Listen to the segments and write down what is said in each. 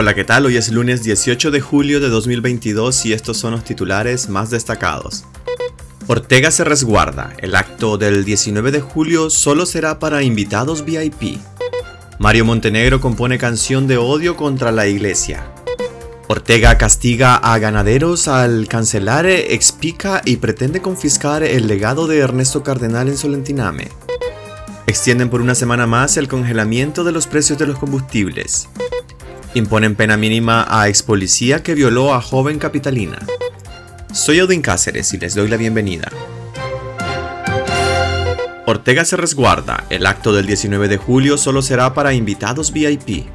Hola, ¿qué tal? Hoy es lunes 18 de julio de 2022 y estos son los titulares más destacados. Ortega se resguarda. El acto del 19 de julio solo será para invitados VIP. Mario Montenegro compone canción de odio contra la iglesia. Ortega castiga a ganaderos al cancelar expica y pretende confiscar el legado de Ernesto Cardenal en Solentiname. Extienden por una semana más el congelamiento de los precios de los combustibles. Imponen pena mínima a ex policía que violó a joven capitalina. Soy Odin Cáceres y les doy la bienvenida. Ortega se resguarda. El acto del 19 de julio solo será para invitados VIP.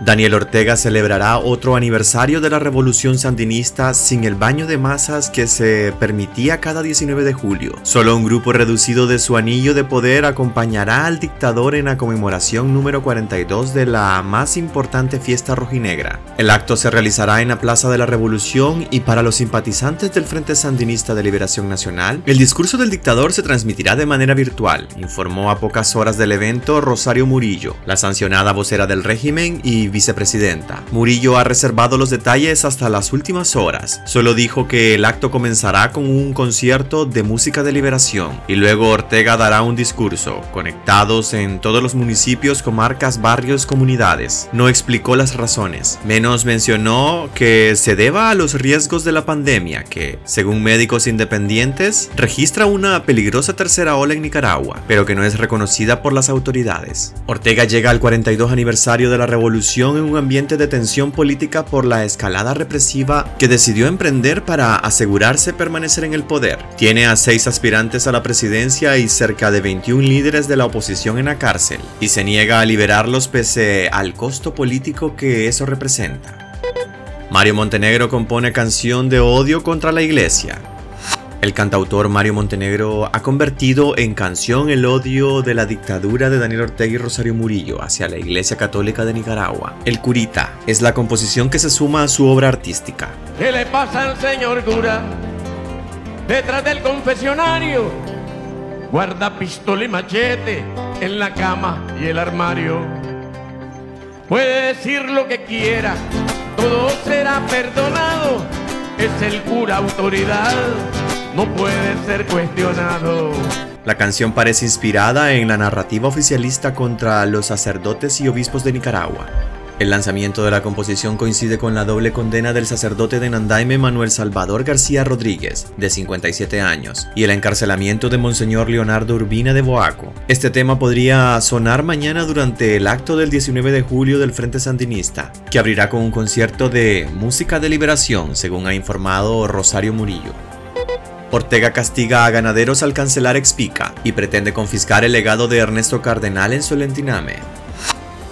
Daniel Ortega celebrará otro aniversario de la revolución sandinista sin el baño de masas que se permitía cada 19 de julio. Solo un grupo reducido de su anillo de poder acompañará al dictador en la conmemoración número 42 de la más importante fiesta rojinegra. El acto se realizará en la Plaza de la Revolución y para los simpatizantes del Frente Sandinista de Liberación Nacional, el discurso del dictador se transmitirá de manera virtual, informó a pocas horas del evento Rosario Murillo, la sancionada vocera del régimen y vicepresidenta. Murillo ha reservado los detalles hasta las últimas horas. Solo dijo que el acto comenzará con un concierto de música de liberación y luego Ortega dará un discurso, conectados en todos los municipios, comarcas, barrios, comunidades. No explicó las razones, menos mencionó que se deba a los riesgos de la pandemia que, según médicos independientes, registra una peligrosa tercera ola en Nicaragua, pero que no es reconocida por las autoridades. Ortega llega al 42 aniversario de la revolución en un ambiente de tensión política por la escalada represiva que decidió emprender para asegurarse permanecer en el poder. Tiene a seis aspirantes a la presidencia y cerca de 21 líderes de la oposición en la cárcel, y se niega a liberarlos pese al costo político que eso representa. Mario Montenegro compone canción de odio contra la iglesia, el cantautor Mario Montenegro ha convertido en canción el odio de la dictadura de Daniel Ortega y Rosario Murillo hacia la Iglesia Católica de Nicaragua. El Curita es la composición que se suma a su obra artística. ¿Qué le pasa al señor cura? Detrás del confesionario guarda pistola y machete en la cama y el armario. Puede decir lo que quiera, todo será perdonado. Es el cura autoridad no puede ser cuestionado. La canción parece inspirada en la narrativa oficialista contra los sacerdotes y obispos de Nicaragua. El lanzamiento de la composición coincide con la doble condena del sacerdote de Nandaime Manuel Salvador García Rodríguez, de 57 años, y el encarcelamiento de Monseñor Leonardo Urbina de Boaco. Este tema podría sonar mañana durante el acto del 19 de julio del Frente Sandinista, que abrirá con un concierto de música de liberación, según ha informado Rosario Murillo. Ortega castiga a ganaderos al cancelar Expica y pretende confiscar el legado de Ernesto Cardenal en Solentiname.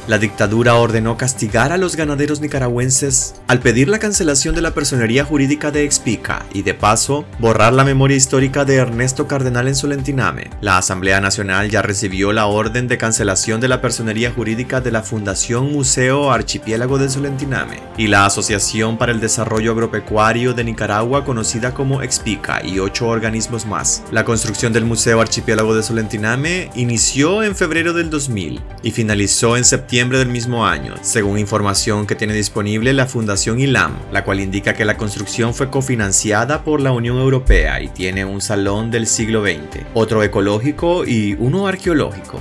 La dictadura ordenó castigar a los ganaderos nicaragüenses al pedir la cancelación de la personería jurídica de Expica y de paso borrar la memoria histórica de Ernesto Cardenal en Solentiname. La Asamblea Nacional ya recibió la orden de cancelación de la personería jurídica de la Fundación Museo Archipiélago de Solentiname y la Asociación para el Desarrollo Agropecuario de Nicaragua conocida como Expica y ocho organismos más. La construcción del Museo Archipiélago de Solentiname inició en febrero del 2000 y finalizó en septiembre del mismo año, según información que tiene disponible la Fundación ILAM, la cual indica que la construcción fue cofinanciada por la Unión Europea y tiene un salón del siglo XX, otro ecológico y uno arqueológico.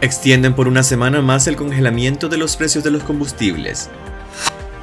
Extienden por una semana más el congelamiento de los precios de los combustibles,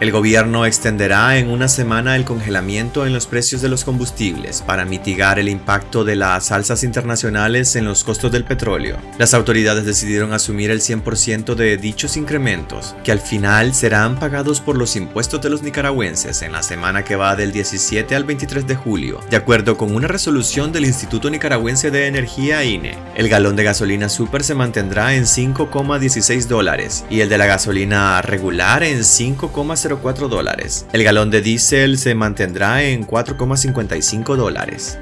el gobierno extenderá en una semana el congelamiento en los precios de los combustibles para mitigar el impacto de las alzas internacionales en los costos del petróleo. Las autoridades decidieron asumir el 100% de dichos incrementos, que al final serán pagados por los impuestos de los nicaragüenses en la semana que va del 17 al 23 de julio, de acuerdo con una resolución del Instituto Nicaragüense de Energía INE. El galón de gasolina super se mantendrá en 5,16 dólares y el de la gasolina regular en 5,0 dólares. El galón de diésel se mantendrá en 4,55 dólares.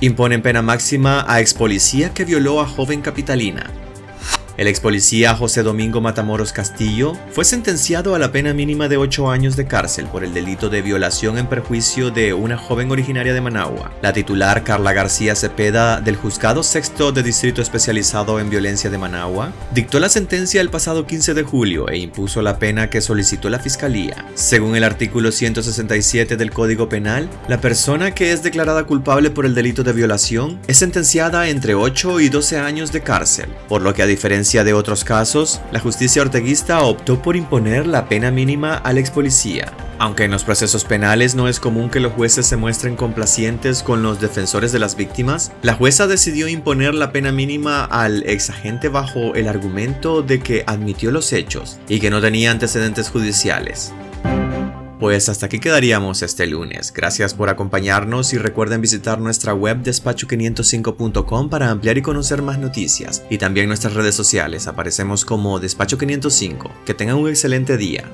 Imponen pena máxima a ex policía que violó a joven capitalina. El ex policía José Domingo Matamoros Castillo fue sentenciado a la pena mínima de 8 años de cárcel por el delito de violación en perjuicio de una joven originaria de Managua. La titular Carla García Cepeda del Juzgado Sexto de Distrito Especializado en Violencia de Managua dictó la sentencia el pasado 15 de julio e impuso la pena que solicitó la Fiscalía. Según el artículo 167 del Código Penal, la persona que es declarada culpable por el delito de violación es sentenciada entre 8 y 12 años de cárcel, por lo que a de otros casos, la justicia orteguista optó por imponer la pena mínima al ex policía. Aunque en los procesos penales no es común que los jueces se muestren complacientes con los defensores de las víctimas, la jueza decidió imponer la pena mínima al ex agente bajo el argumento de que admitió los hechos y que no tenía antecedentes judiciales. Pues hasta aquí quedaríamos este lunes. Gracias por acompañarnos y recuerden visitar nuestra web despacho505.com para ampliar y conocer más noticias. Y también nuestras redes sociales aparecemos como Despacho505. Que tengan un excelente día.